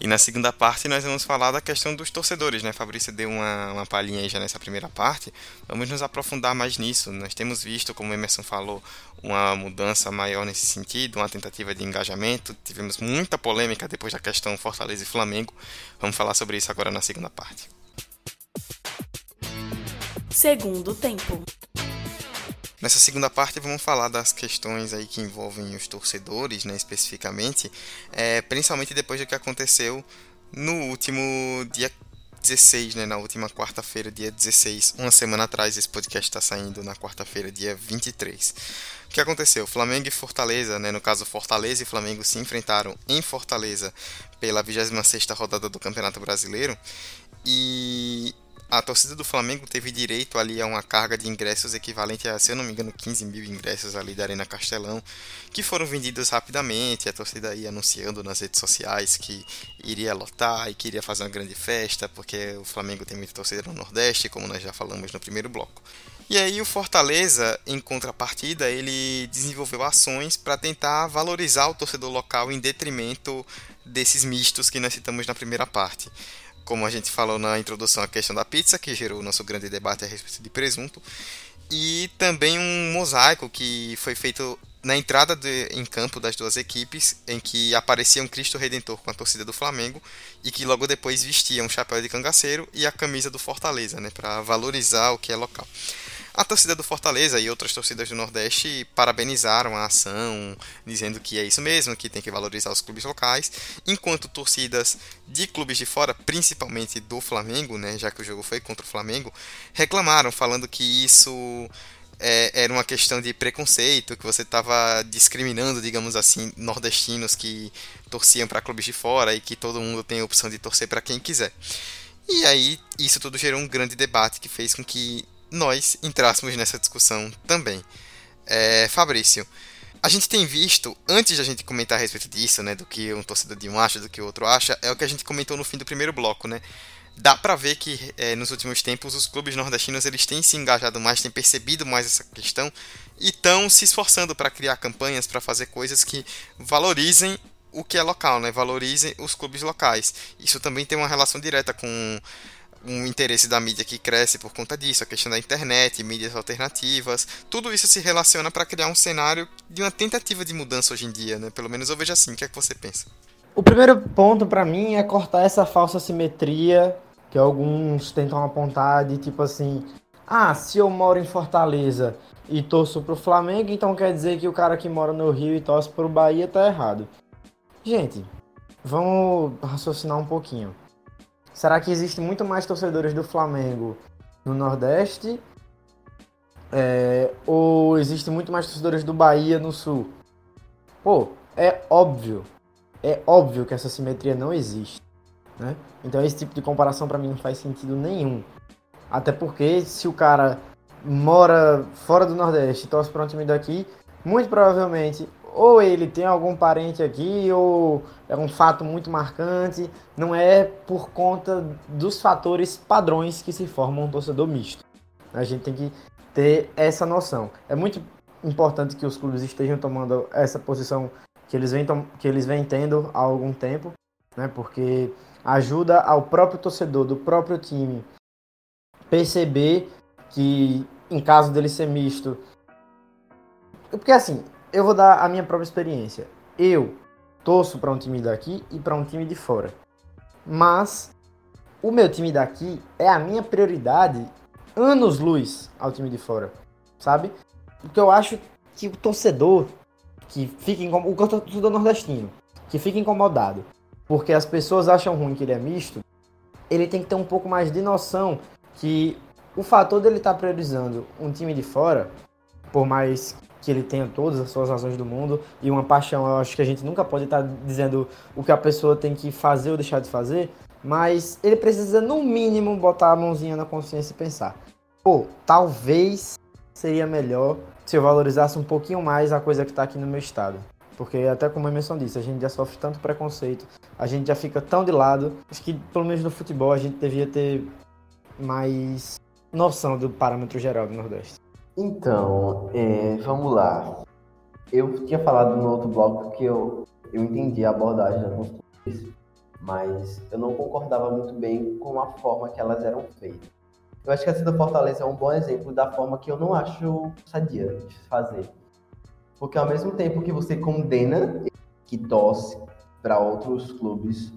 E na segunda parte nós vamos falar da questão dos torcedores, né? Fabrício deu uma, uma palhinha aí já nessa primeira parte. Vamos nos aprofundar mais nisso. Nós temos visto, como o Emerson falou, uma mudança maior nesse sentido, uma tentativa de engajamento. Tivemos muita polêmica depois da questão Fortaleza e Flamengo. Vamos falar sobre isso agora na segunda parte. Segundo tempo. Nessa segunda parte vamos falar das questões aí que envolvem os torcedores, né, especificamente, é, principalmente depois do que aconteceu no último dia 16, né, na última quarta-feira, dia 16, uma semana atrás, esse podcast está saindo na quarta-feira, dia 23. O que aconteceu? Flamengo e Fortaleza, né, no caso Fortaleza e Flamengo se enfrentaram em Fortaleza pela 26ª rodada do Campeonato Brasileiro e a torcida do Flamengo teve direito ali a uma carga de ingressos equivalente a, se eu não me engano, 15 mil ingressos ali da Arena Castelão, que foram vendidos rapidamente, a torcida ia anunciando nas redes sociais que iria lotar e que iria fazer uma grande festa, porque o Flamengo tem muita torcida no Nordeste, como nós já falamos no primeiro bloco. E aí o Fortaleza, em contrapartida, ele desenvolveu ações para tentar valorizar o torcedor local em detrimento desses mistos que nós citamos na primeira parte como a gente falou na introdução, a questão da pizza, que gerou o nosso grande debate a respeito de presunto, e também um mosaico que foi feito na entrada de, em campo das duas equipes, em que aparecia um Cristo Redentor com a torcida do Flamengo e que logo depois vestia um chapéu de cangaceiro e a camisa do Fortaleza, né, para valorizar o que é local. A torcida do Fortaleza e outras torcidas do Nordeste parabenizaram a ação, dizendo que é isso mesmo, que tem que valorizar os clubes locais, enquanto torcidas de clubes de fora, principalmente do Flamengo, né, já que o jogo foi contra o Flamengo, reclamaram, falando que isso é, era uma questão de preconceito, que você estava discriminando, digamos assim, nordestinos que torciam para clubes de fora e que todo mundo tem a opção de torcer para quem quiser. E aí, isso tudo gerou um grande debate que fez com que nós entrássemos nessa discussão também. É, Fabrício, a gente tem visto, antes de a gente comentar a respeito disso, né, do que um torcedor de um acha, do que o outro acha, é o que a gente comentou no fim do primeiro bloco, né? Dá pra ver que é, nos últimos tempos os clubes nordestinos eles têm se engajado mais, têm percebido mais essa questão e estão se esforçando para criar campanhas, para fazer coisas que valorizem o que é local, né? Valorizem os clubes locais. Isso também tem uma relação direta com um interesse da mídia que cresce por conta disso, a questão da internet, mídias alternativas, tudo isso se relaciona para criar um cenário de uma tentativa de mudança hoje em dia, né? Pelo menos eu vejo assim. O que é que você pensa? O primeiro ponto para mim é cortar essa falsa simetria que alguns tentam apontar de tipo assim, ah, se eu moro em Fortaleza e torço pro Flamengo, então quer dizer que o cara que mora no Rio e torce pro Bahia tá errado. Gente, vamos raciocinar um pouquinho. Será que existe muito mais torcedores do Flamengo no Nordeste? É, ou existe muito mais torcedores do Bahia no Sul? Pô, é óbvio. É óbvio que essa simetria não existe. Né? Então esse tipo de comparação para mim não faz sentido nenhum. Até porque se o cara mora fora do Nordeste e torce para um time daqui, muito provavelmente ou ele tem algum parente aqui, ou é um fato muito marcante, não é por conta dos fatores padrões que se formam um torcedor misto. A gente tem que ter essa noção. É muito importante que os clubes estejam tomando essa posição que eles vêm, que eles vêm tendo há algum tempo, né? porque ajuda ao próprio torcedor do próprio time perceber que, em caso dele ser misto, porque assim, eu vou dar a minha própria experiência. Eu torço para um time daqui e para um time de fora. Mas o meu time daqui é a minha prioridade anos luz ao time de fora, sabe? Porque eu acho que o torcedor que fica incomodado, o torcedor nordestino, que fica incomodado, porque as pessoas acham ruim que ele é misto, ele tem que ter um pouco mais de noção que o fator dele estar tá priorizando um time de fora, por mais que ele tenha todas as suas razões do mundo e uma paixão. Eu acho que a gente nunca pode estar dizendo o que a pessoa tem que fazer ou deixar de fazer, mas ele precisa, no mínimo, botar a mãozinha na consciência e pensar: pô, talvez seria melhor se eu valorizasse um pouquinho mais a coisa que está aqui no meu estado. Porque, até como a Emerson disse, a gente já sofre tanto preconceito, a gente já fica tão de lado. Acho que, pelo menos no futebol, a gente devia ter mais noção do parâmetro geral do Nordeste. Então, é, vamos lá. Eu tinha falado no outro bloco que eu, eu entendi a abordagem das alguns mas eu não concordava muito bem com a forma que elas eram feitas. Eu acho que essa do Fortaleza é um bom exemplo da forma que eu não acho sadia de fazer. Porque ao mesmo tempo que você condena que torce para outros clubes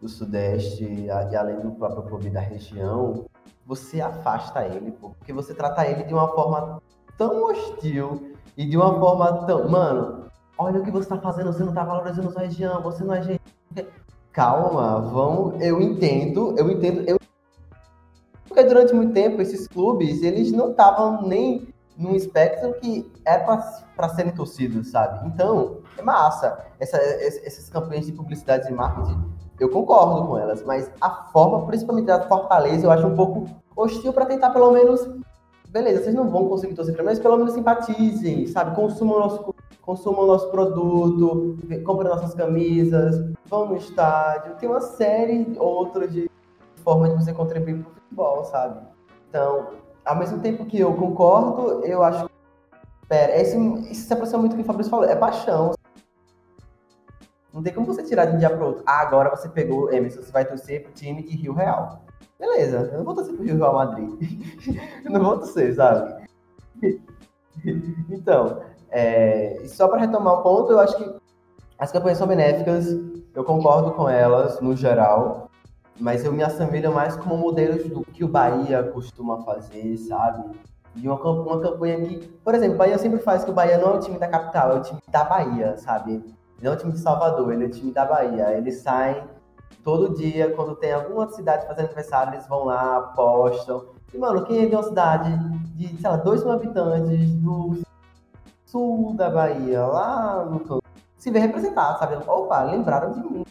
do Sudeste e além do próprio clube da região, você afasta ele, porque você trata ele de uma forma tão hostil e de uma forma tão. Mano, olha o que você tá fazendo, você não tá valorizando sua região, você não é gente. Calma, vão. Eu entendo, eu entendo. Eu... Porque durante muito tempo esses clubes, eles não estavam nem num espectro que é para serem torcidos, sabe? Então, é massa. Essa, essas campanhas de publicidade e marketing eu concordo com elas, mas a forma, principalmente da Fortaleza, eu acho um pouco hostil para tentar pelo menos. Beleza, vocês não vão conseguir torcer para mas pelo menos simpatizem, sabe? Consumam nosso, consumam nosso produto, comprem nossas camisas, vão no estádio. Tem uma série outras de formas de você contribuir para o futebol, sabe? Então, ao mesmo tempo que eu concordo, eu acho. Pera, esse, isso se aproxima muito do que o Fabrício falou, é paixão, não tem como você tirar de um dia para outro. Ah, agora você pegou, Emerson, você vai torcer pro time de Rio Real. Beleza, eu não vou torcer pro Rio Real Madrid. eu não vou torcer, sabe? então, é, só para retomar o ponto, eu acho que as campanhas são benéficas, eu concordo com elas no geral, mas eu me assemelho mais como modelos do que o Bahia costuma fazer, sabe? De uma, uma campanha que, por exemplo, o Bahia sempre faz que o Bahia não é o time da capital, é o time da Bahia, sabe? Não é o time de Salvador, ele é o time da Bahia. Eles saem todo dia, quando tem alguma cidade fazendo aniversário, eles vão lá, apostam. E, mano, quem é de uma cidade de, sei lá, 2 mil habitantes do sul da Bahia, lá no campo, se vê representado, sabe? Opa, lembraram de mim.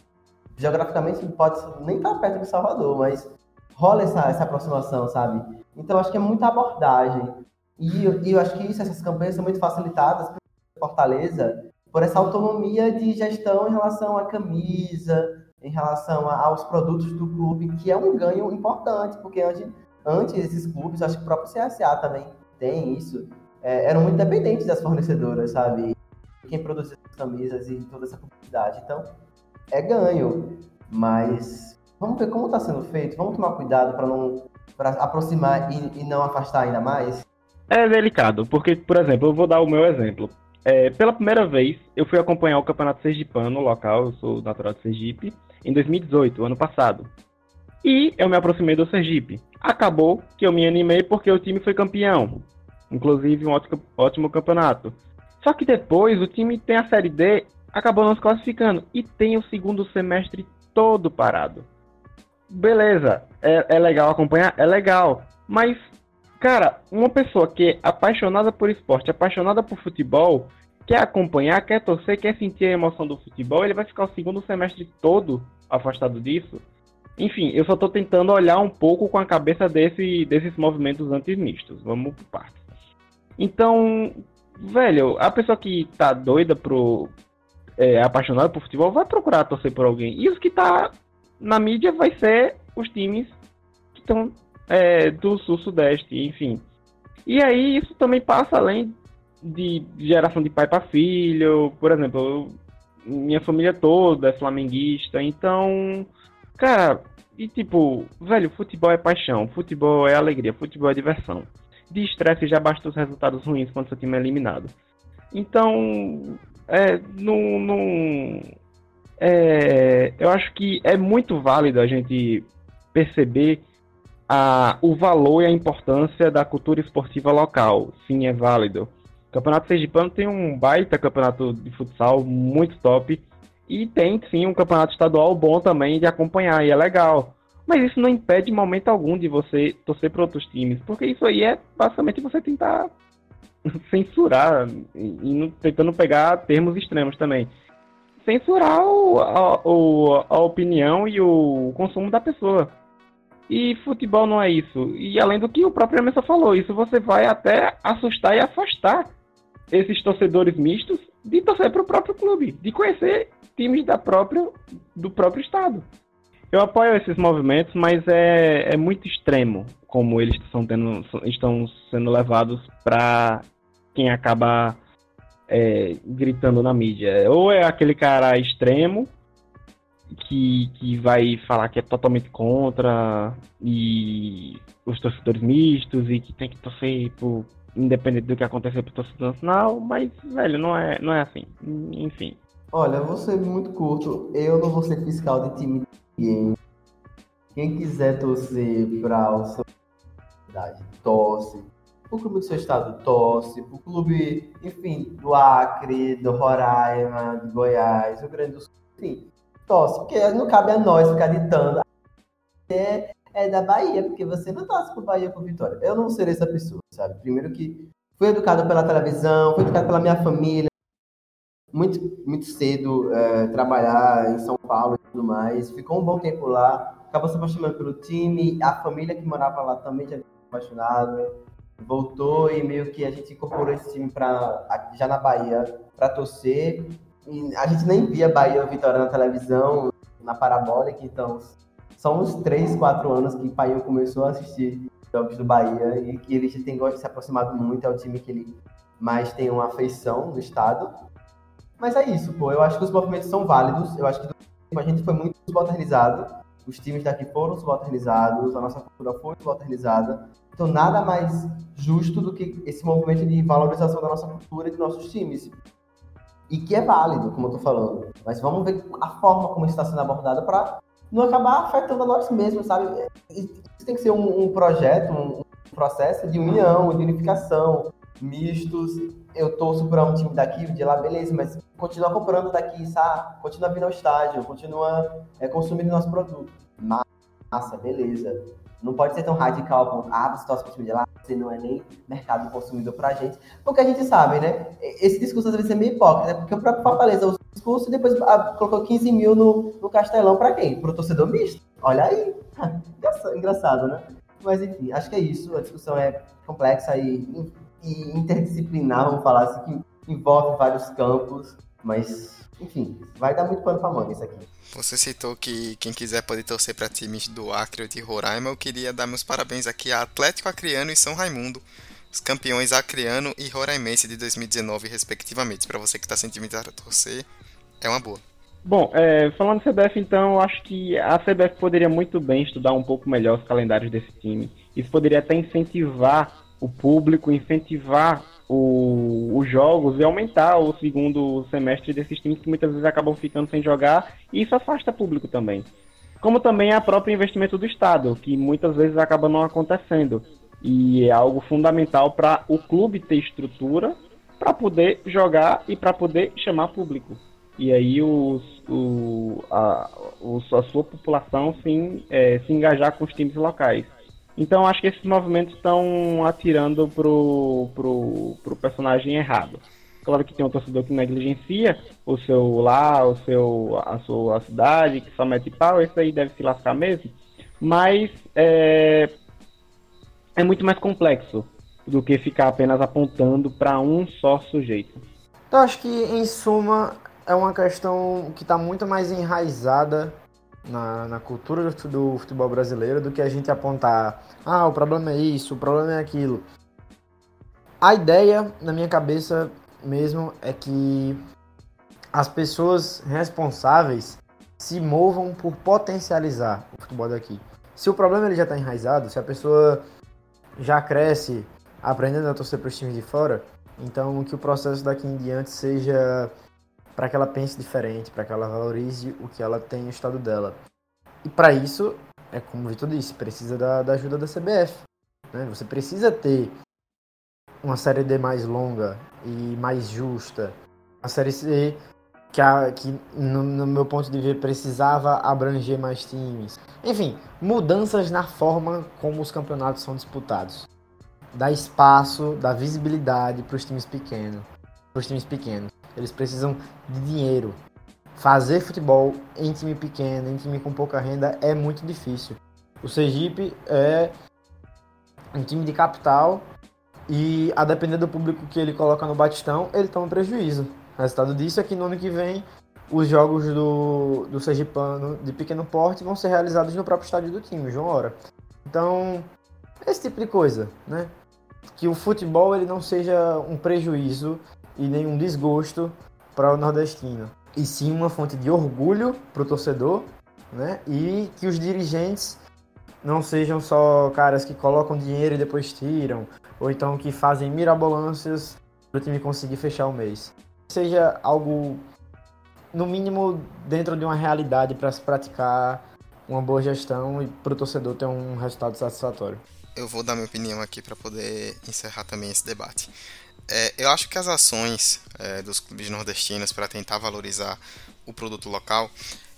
Geograficamente pode nem estar perto de Salvador, mas rola essa, essa aproximação, sabe? Então acho que é muita abordagem. E, e eu acho que isso, essas campanhas são muito facilitadas por Fortaleza, por essa autonomia de gestão em relação à camisa, em relação aos produtos do clube, que é um ganho importante, porque antes, antes esses clubes, acho que o próprio CSA também tem isso, é, eram muito dependentes das fornecedoras, sabe? Quem produz as camisas e toda essa publicidade. Então, é ganho, mas vamos ver como está sendo feito, vamos tomar cuidado para não pra aproximar e, e não afastar ainda mais. É delicado, porque, por exemplo, eu vou dar o meu exemplo. É, pela primeira vez, eu fui acompanhar o Campeonato Sergipano local, eu sou natural de Sergipe, em 2018, ano passado. E eu me aproximei do Sergipe. Acabou que eu me animei porque o time foi campeão. Inclusive um ótimo, ótimo campeonato. Só que depois o time tem a Série D, acabou não se classificando. E tem o segundo semestre todo parado. Beleza, é, é legal acompanhar? É legal. Mas Cara, uma pessoa que é apaixonada por esporte, apaixonada por futebol, quer acompanhar, quer torcer, quer sentir a emoção do futebol, ele vai ficar o segundo semestre todo afastado disso. Enfim, eu só tô tentando olhar um pouco com a cabeça desse, desses movimentos antimistos. Vamos por partes. Então, velho, a pessoa que tá doida pro. É, apaixonada por futebol vai procurar torcer por alguém. E os que tá na mídia vai ser os times que estão é, do sul-sudeste, enfim. E aí isso também passa além de geração de pai para filho. Por exemplo, minha família toda é flamenguista, então, cara, e tipo, velho, futebol é paixão, futebol é alegria, futebol é diversão. De estresse já basta os resultados ruins quando seu time é eliminado. Então, é, não, não, é, eu acho que é muito válido a gente perceber a, o valor e a importância da cultura esportiva local. Sim, é válido. O Campeonato Sergipano tem um baita campeonato de futsal muito top. E tem, sim, um campeonato estadual bom também de acompanhar, e é legal. Mas isso não impede momento algum de você torcer para outros times, porque isso aí é basicamente você tentar censurar e tentando pegar termos extremos também. Censurar o, a, o, a opinião e o consumo da pessoa. E futebol não é isso. E além do que o próprio Emerson falou, isso você vai até assustar e afastar esses torcedores mistos de torcer para o próprio clube, de conhecer times da própria, do próprio estado. Eu apoio esses movimentos, mas é, é muito extremo como eles estão, tendo, estão sendo levados para quem acaba é, gritando na mídia. Ou é aquele cara extremo que, que vai falar que é totalmente contra e os torcedores mistos e que tem que torcer por, independente do que acontecer pro torcedor nacional, mas, velho, não é, não é assim. Enfim. Olha, vou ser muito curto. Eu não vou ser fiscal de time de ninguém. Quem quiser torcer para o cidade, torce. O clube do seu estado torce. O clube, enfim, do Acre, do Roraima, de Goiás, Rio Grande do Sul, enfim, torce. Porque não cabe a nós ficar ditando. É, é da Bahia, porque você não torce pro Bahia com Vitória. Eu não serei essa pessoa, sabe? Primeiro que fui educado pela televisão, fui educado pela minha família, muito, muito cedo é, trabalhar em São Paulo e tudo mais. Ficou um bom tempo lá, acabou se apaixonando pelo time, a família que morava lá também já apaixonada. Voltou e meio que a gente incorporou esse time pra, já na Bahia para torcer. E a gente nem via Bahia ou Vitória na televisão, na parabólica, então são uns 3, 4 anos que o Painho começou a assistir jogos do Bahia e que ele tem se aproximado muito, é o time que ele mais tem uma afeição no estado. Mas é isso, pô. Eu acho que os movimentos são válidos. Eu acho que a gente foi muito subalternizado. Os times daqui foram subalternizados, a nossa cultura foi subalternizada. Então, nada mais justo do que esse movimento de valorização da nossa cultura e dos nossos times. E que é válido, como eu tô falando. Mas vamos ver a forma como está sendo abordado para não acabar afetando a nós mesmos, sabe? Isso tem que ser um, um projeto, um, um processo de união, de unificação, mistos. Eu torço para um time daqui, de lá, beleza, mas continua comprando daqui, sabe? Continua vindo ao estádio, continua é, consumindo nosso produto. Massa, beleza. Não pode ser tão radical como, ah, você torce para o time de lá, você não é nem mercado consumidor para a gente. Porque a gente sabe, né? Esse discurso às vezes é meio hipócrita? Porque o próprio Fortaleza o discurso e depois ah, colocou 15 mil no, no Castelão para quem? Para o torcedor misto. Olha aí. Engraçado, né? Mas enfim, acho que é isso. A discussão é complexa e e interdisciplinar, vamos falar assim, que envolve vários campos, mas enfim, vai dar muito pano pra manga isso aqui. Você citou que quem quiser pode torcer para times do Acre ou de Roraima. Eu queria dar meus parabéns aqui a Atlético Acreano e São Raimundo, os campeões acreano e roraimense de 2019, respectivamente. Para você que está sentindo a torcer, é uma boa. Bom, é, falando do CBF, então, eu acho que a CBF poderia muito bem estudar um pouco melhor os calendários desse time. Isso poderia até incentivar o público, incentivar o, os jogos e aumentar o segundo semestre desses times que muitas vezes acabam ficando sem jogar e isso afasta público também. Como também o próprio investimento do Estado, que muitas vezes acaba não acontecendo. E é algo fundamental para o clube ter estrutura para poder jogar e para poder chamar público. E aí os, o, a, a sua população sim, é, se engajar com os times locais. Então acho que esses movimentos estão atirando pro, pro, pro personagem errado. Claro que tem um torcedor que negligencia o seu lar, o seu, a sua cidade, que só mete pau, esse aí deve se lascar mesmo. Mas é, é muito mais complexo do que ficar apenas apontando para um só sujeito. Eu acho que, em suma, é uma questão que está muito mais enraizada na, na cultura do futebol brasileiro do que a gente apontar, ah, o problema é isso, o problema é aquilo. A ideia, na minha cabeça mesmo, é que as pessoas responsáveis se movam por potencializar o futebol daqui. Se o problema ele já está enraizado, se a pessoa já cresce aprendendo a torcer para os times de fora, então que o processo daqui em diante seja para que ela pense diferente, para que ela valorize o que ela tem no estado dela. E para isso, é como o Vitor disse, precisa da, da ajuda da CBF. Né? Você precisa ter uma série D mais longa e mais justa. A série C que, a, que no, no, meu ponto de ver precisava abranger mais times. Enfim, mudanças na forma como os campeonatos são disputados. Dá espaço, dá visibilidade para os times pequenos. Para os times pequenos. Eles precisam de dinheiro. Fazer futebol em time pequeno, em time com pouca renda, é muito difícil. O Sergipe é um time de capital e, a depender do público que ele coloca no Batistão, ele toma prejuízo. O resultado disso é que no ano que vem os jogos do, do Sergipano de pequeno porte vão ser realizados no próprio estádio do time, João Hora. Então, esse tipo de coisa, né? Que o futebol ele não seja um prejuízo e nenhum desgosto para o nordestino, e sim uma fonte de orgulho para o torcedor, né? E que os dirigentes não sejam só caras que colocam dinheiro e depois tiram, ou então que fazem mirabolâncias para o time conseguir fechar o mês. Seja algo, no mínimo, dentro de uma realidade para se praticar uma boa gestão e para o torcedor ter um resultado satisfatório. Eu vou dar minha opinião aqui para poder encerrar também esse debate. É, eu acho que as ações é, dos clubes nordestinos para tentar valorizar o produto local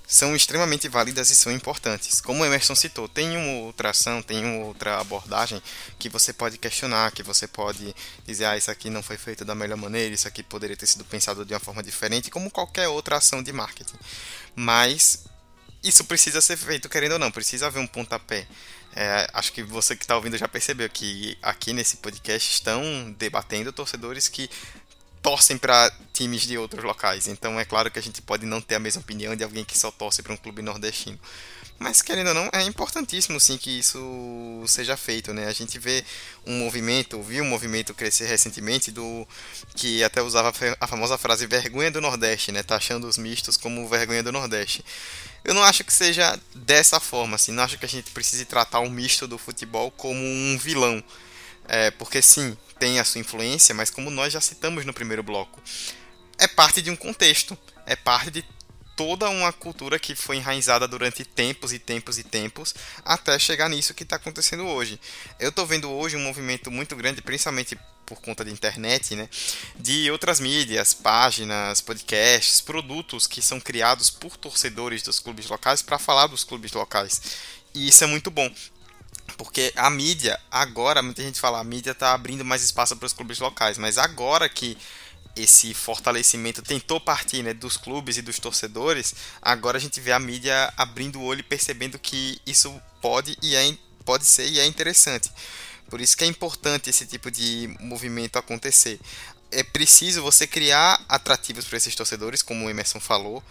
são extremamente válidas e são importantes. Como o Emerson citou, tem uma outra ação, tem uma outra abordagem que você pode questionar, que você pode dizer, ah, isso aqui não foi feito da melhor maneira, isso aqui poderia ter sido pensado de uma forma diferente, como qualquer outra ação de marketing. Mas isso precisa ser feito, querendo ou não, precisa haver um pontapé. É, acho que você que está ouvindo já percebeu que aqui nesse podcast estão debatendo torcedores que torcem para times de outros locais. Então é claro que a gente pode não ter a mesma opinião de alguém que só torce para um clube nordestino. Mas querendo ou não, é importantíssimo sim que isso seja feito, né? A gente vê um movimento, viu um movimento crescer recentemente do que até usava a famosa frase vergonha do Nordeste, né? Taxando os mistos como vergonha do Nordeste. Eu não acho que seja dessa forma, assim, não acho que a gente precise tratar o misto do futebol como um vilão. É, porque sim, tem a sua influência, mas como nós já citamos no primeiro bloco, é parte de um contexto, é parte de toda uma cultura que foi enraizada durante tempos e tempos e tempos até chegar nisso que está acontecendo hoje. Eu estou vendo hoje um movimento muito grande, principalmente por conta da internet, né, de outras mídias, páginas, podcasts, produtos que são criados por torcedores dos clubes locais para falar dos clubes locais. E isso é muito bom. Porque a mídia, agora, muita gente fala, a mídia está abrindo mais espaço para os clubes locais, mas agora que esse fortalecimento tentou partir né, dos clubes e dos torcedores, agora a gente vê a mídia abrindo o olho e percebendo que isso pode e é, pode ser e é interessante. Por isso que é importante esse tipo de movimento acontecer. É preciso você criar atrativos para esses torcedores, como o Emerson falou,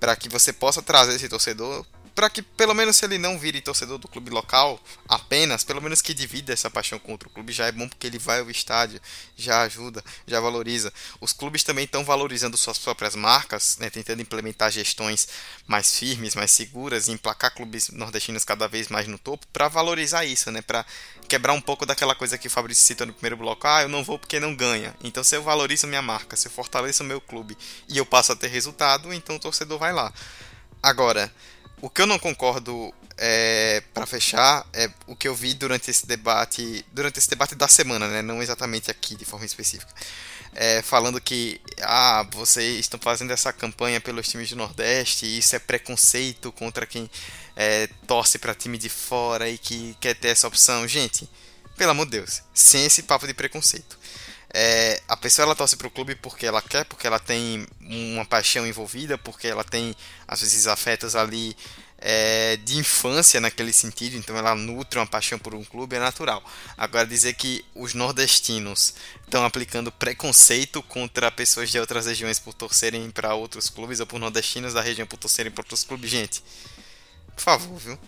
para que você possa trazer esse torcedor para que pelo menos se ele não vire torcedor do clube local apenas, pelo menos que divida essa paixão contra o clube, já é bom porque ele vai ao estádio, já ajuda, já valoriza. Os clubes também estão valorizando suas próprias marcas, né, tentando implementar gestões mais firmes, mais seguras e emplacar clubes nordestinos cada vez mais no topo para valorizar isso, né, para quebrar um pouco daquela coisa que o Fabrício citou no primeiro bloco, ah, eu não vou porque não ganha. Então se eu valorizo minha marca, se eu fortaleço o meu clube e eu passo a ter resultado, então o torcedor vai lá. Agora, o que eu não concordo é, para fechar é o que eu vi durante esse debate, durante esse debate da semana, né? Não exatamente aqui de forma específica. É, falando que ah, vocês estão fazendo essa campanha pelos times do Nordeste e isso é preconceito contra quem é, torce para time de fora e que quer ter essa opção. Gente, pelo amor de Deus, sem esse papo de preconceito. É, a pessoa ela torce pro clube porque ela quer, porque ela tem uma paixão envolvida, porque ela tem às vezes afetos ali é, de infância naquele sentido, então ela nutre uma paixão por um clube, é natural. Agora, dizer que os nordestinos estão aplicando preconceito contra pessoas de outras regiões por torcerem para outros clubes, ou por nordestinos da região por torcerem para outros clubes, gente, por favor, viu?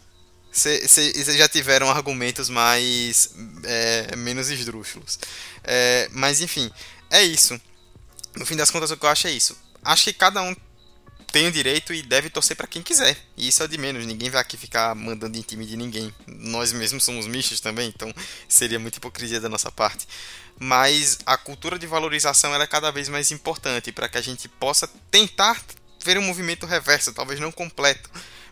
Vocês já tiveram argumentos mais. É, menos esdrúxulos. É, mas enfim, é isso. No fim das contas, o que eu acho é isso. Acho que cada um tem o direito e deve torcer para quem quiser. E isso é de menos. Ninguém vai aqui ficar mandando em time de ninguém. Nós mesmos somos mistos também, então seria muita hipocrisia da nossa parte. Mas a cultura de valorização é cada vez mais importante para que a gente possa tentar ver um movimento reverso, talvez não completo,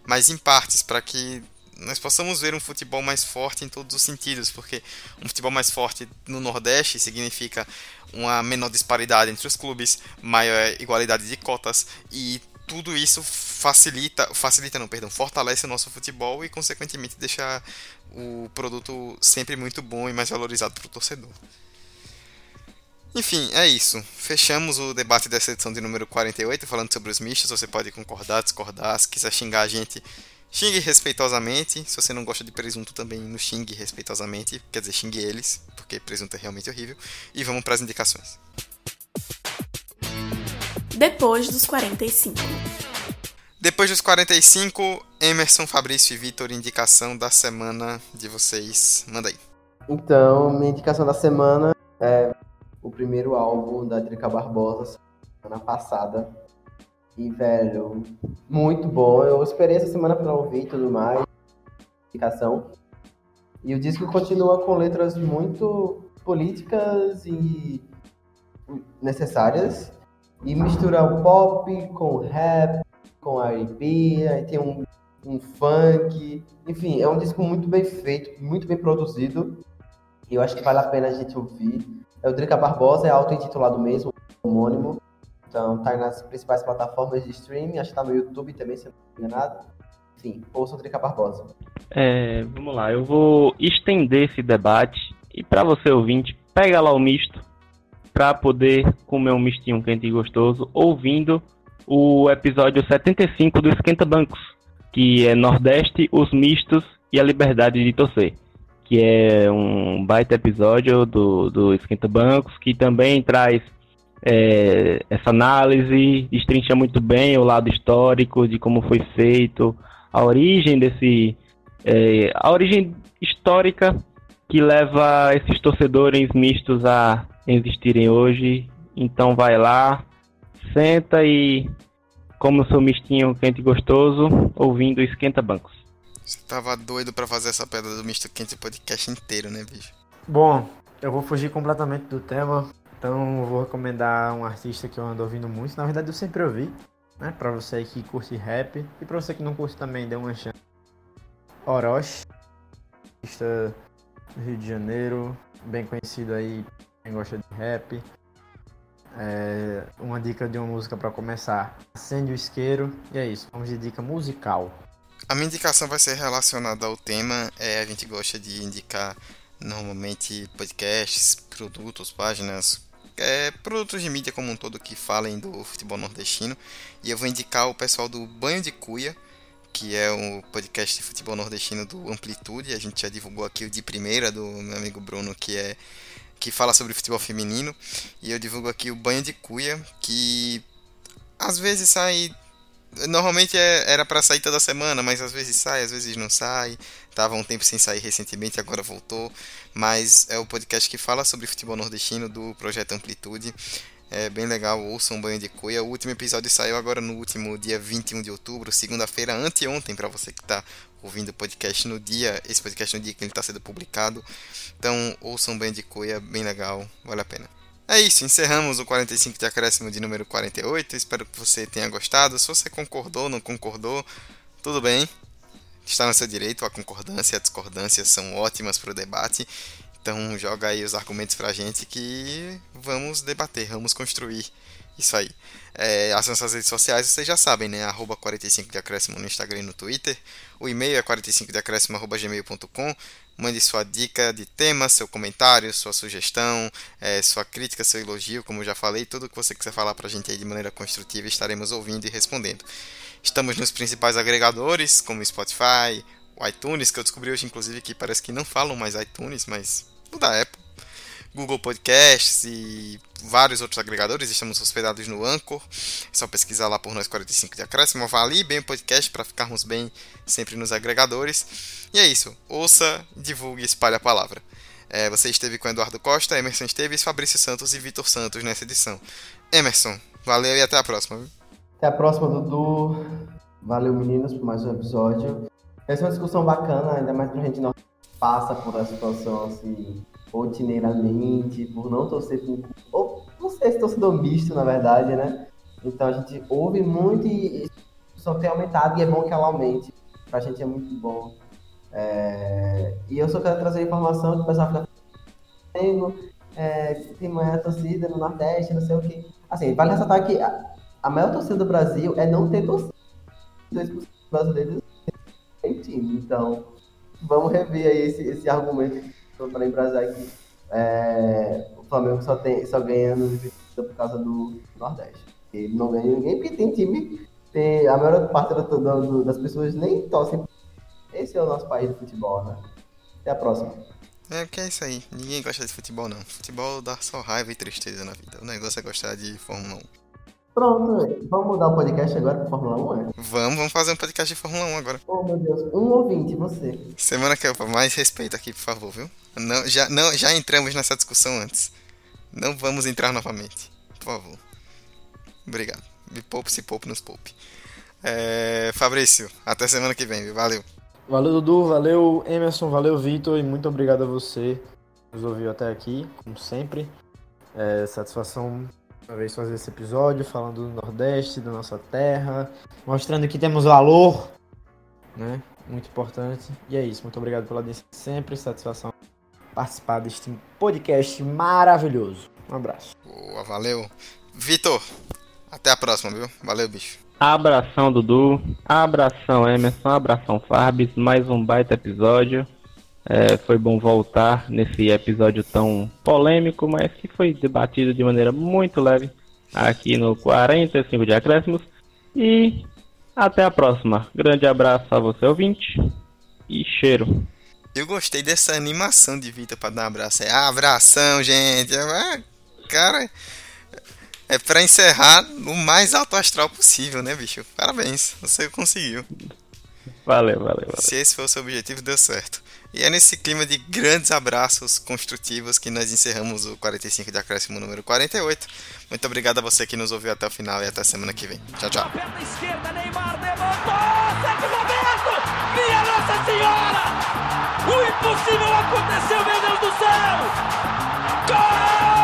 mas em partes, para que nós possamos ver um futebol mais forte em todos os sentidos, porque um futebol mais forte no Nordeste significa uma menor disparidade entre os clubes, maior igualdade de cotas e tudo isso facilita, facilita não, perdão, fortalece o nosso futebol e consequentemente deixa o produto sempre muito bom e mais valorizado para o torcedor. Enfim, é isso. Fechamos o debate dessa edição de número 48, falando sobre os mistos. Você pode concordar, discordar, se quiser xingar a gente, xingue respeitosamente. Se você não gosta de presunto, também nos xingue respeitosamente. Quer dizer, xingue eles, porque presunto é realmente horrível. E vamos para as indicações depois dos 45. Depois dos 45, Emerson, Fabrício e Vitor, indicação da semana de vocês. Manda aí. Então, minha indicação da semana é o primeiro álbum da Drica Barbosa, semana passada. E, velho, muito bom. Eu esperei essa semana para ouvir tudo mais. E o disco continua com letras muito políticas e necessárias e misturar o pop com rap, com R&B, aí tem um, um funk, enfim, é um disco muito bem feito, muito bem produzido, e eu acho que vale a pena a gente ouvir. É o Drica Barbosa, é auto-intitulado mesmo, homônimo, então tá nas principais plataformas de streaming, acho que tá no YouTube também, se não me engano. Enfim, ouça o Drica Barbosa. É, vamos lá, eu vou estender esse debate, e para você ouvinte, pega lá o misto, para poder comer um mistinho quente e gostoso, ouvindo o episódio 75 do Esquenta Bancos, que é Nordeste, os mistos e a liberdade de torcer. Que é um baita episódio do, do Esquenta Bancos, que também traz é, essa análise, destrincha muito bem o lado histórico de como foi feito, a origem desse. É, a origem histórica que leva esses torcedores mistos a existirem hoje. Então vai lá, senta e come o seu mistinho quente e gostoso, ouvindo Esquenta Bancos. Você tava doido para fazer essa pedra do misto quente podcast inteiro, né, bicho? Bom, eu vou fugir completamente do tema, então vou recomendar um artista que eu ando ouvindo muito. Na verdade, eu sempre ouvi, né? Pra você que curte rap e pra você que não curte também, dê uma chance. Orochi, artista do Rio de Janeiro, bem conhecido aí quem gosta de rap. É, uma dica de uma música para começar. Acende o isqueiro. E é isso. Vamos de dica musical. A minha indicação vai ser relacionada ao tema. É, a gente gosta de indicar normalmente podcasts, produtos, páginas, é, produtos de mídia como um todo que falem do futebol nordestino. E eu vou indicar o pessoal do Banho de Cuia, que é o podcast de futebol nordestino do Amplitude. A gente já divulgou aqui o de primeira do meu amigo Bruno, que é que fala sobre futebol feminino. E eu divulgo aqui o Banho de Cuia, que às vezes sai. Normalmente é, era para sair toda semana, mas às vezes sai, às vezes não sai. Tava um tempo sem sair recentemente, agora voltou. Mas é o podcast que fala sobre futebol nordestino do projeto Amplitude. É bem legal, ouçam um Banho de Cuia. O último episódio saiu agora no último dia 21 de outubro, segunda-feira, anteontem, para você que está ouvindo o podcast no dia, esse podcast no dia que ele está sendo publicado. Então, ouçam bem de Cuia, bem legal, vale a pena. É isso, encerramos o 45 de acréscimo de número 48. Espero que você tenha gostado. Se você concordou, não concordou, tudo bem. Está no seu direito, a concordância e a discordância são ótimas para o debate. Então joga aí os argumentos pra gente que vamos debater, vamos construir isso aí. É, as nossas redes sociais vocês já sabem, né? Arroba 45 de acréscimo no Instagram e no Twitter. O e-mail é 45 de gmail.com. Mande sua dica de tema, seu comentário, sua sugestão, é, sua crítica, seu elogio, como eu já falei, tudo que você quiser falar pra gente aí de maneira construtiva, estaremos ouvindo e respondendo. Estamos nos principais agregadores, como Spotify, o iTunes, que eu descobri hoje, inclusive, que parece que não falam mais iTunes, mas o da Apple. Google Podcasts e vários outros agregadores. Estamos hospedados no Anchor. É só pesquisar lá por nós 45 de acréscimo. Avalie bem o podcast para ficarmos bem sempre nos agregadores. E é isso. Ouça, divulgue e espalhe a palavra. É, você esteve com Eduardo Costa, Emerson Esteves, Fabrício Santos e Vitor Santos nessa edição. Emerson, valeu e até a próxima. Até a próxima, Dudu. Valeu, meninos, por mais um episódio. Essa é uma discussão bacana, ainda mais pra gente não passa por uma situação assim rotineiramente, por não torcer por. Ou não sei se torcedor misto, na verdade, né? Então a gente ouve muito e só tem aumentado e é bom que ela aumente. Pra gente é muito bom. É... E eu só quero trazer informação que o pessoal fica é, tem maior torcida no Nordeste, não sei o que. Assim, vale ressaltar que a, maior torcida do Brasil é não ter torcida. 2% brasileiros tem time. Então, vamos rever aí esse, esse argumento para embrasar que é, o Flamengo só, tem, só ganha no por causa do Nordeste. Ele não ganha ninguém porque tem time, tem, a maior parte das pessoas nem torcem. Esse é o nosso país de futebol, né? Até a próxima. É, que é isso aí. Ninguém gosta de futebol, não. Futebol dá só raiva e tristeza na vida. O negócio é gostar de Fórmula 1. Pronto, vamos mudar o podcast agora para Fórmula 1, é? Vamos, vamos fazer um podcast de Fórmula 1 agora. Oh, meu Deus. Um ouvinte, você. Semana que eu mais respeito aqui, por favor, viu? Não, já, não, já entramos nessa discussão antes. Não vamos entrar novamente. Por favor. Obrigado. Me poupe, se poupe, nos poupe. É, Fabrício, até semana que vem, viu? Valeu. Valeu, Dudu. Valeu, Emerson. Valeu, Vitor. E muito obrigado a você que nos ouviu até aqui, como sempre. É, satisfação uma vez fazer esse episódio falando do Nordeste, da nossa terra, mostrando que temos valor, né? Muito importante. E é isso. Muito obrigado pela audiência sempre. Satisfação participar deste podcast maravilhoso. Um abraço. Boa, valeu. Vitor, até a próxima, viu? Valeu, bicho. Abração, Dudu. Abração, Emerson. Abração, Farbis. Mais um baita episódio. É, foi bom voltar nesse episódio tão polêmico, mas que foi debatido de maneira muito leve aqui no 45 de acréscimos. E até a próxima. Grande abraço a você, ouvinte. E cheiro. Eu gostei dessa animação de Vitor para dar um abraço. É abração, gente. É, cara, é para encerrar no mais alto astral possível, né, bicho? Parabéns, você conseguiu. Valeu, valeu, valeu. Se esse for o seu objetivo, deu certo. E é nesse clima de grandes abraços construtivos que nós encerramos o 45 de acréscimo número 48. Muito obrigado a você que nos ouviu até o final e até semana que vem. Tchau, tchau. Minha Nossa Senhora! O impossível aconteceu, meu Deus do céu! Gol!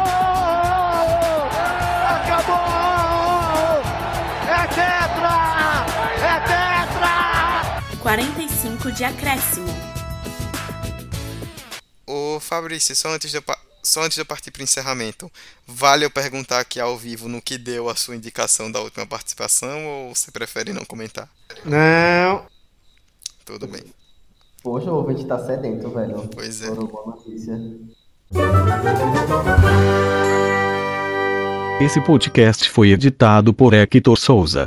45 de acréscimo. Ô Fabrício, só antes de eu, só antes de eu partir para o encerramento, vale eu perguntar aqui ao vivo no que deu a sua indicação da última participação ou você prefere não comentar? Não. Tudo bem. Poxa, o ouvinte tá sedento, velho. Pois é. Boa notícia. Esse podcast foi editado por Hector Souza.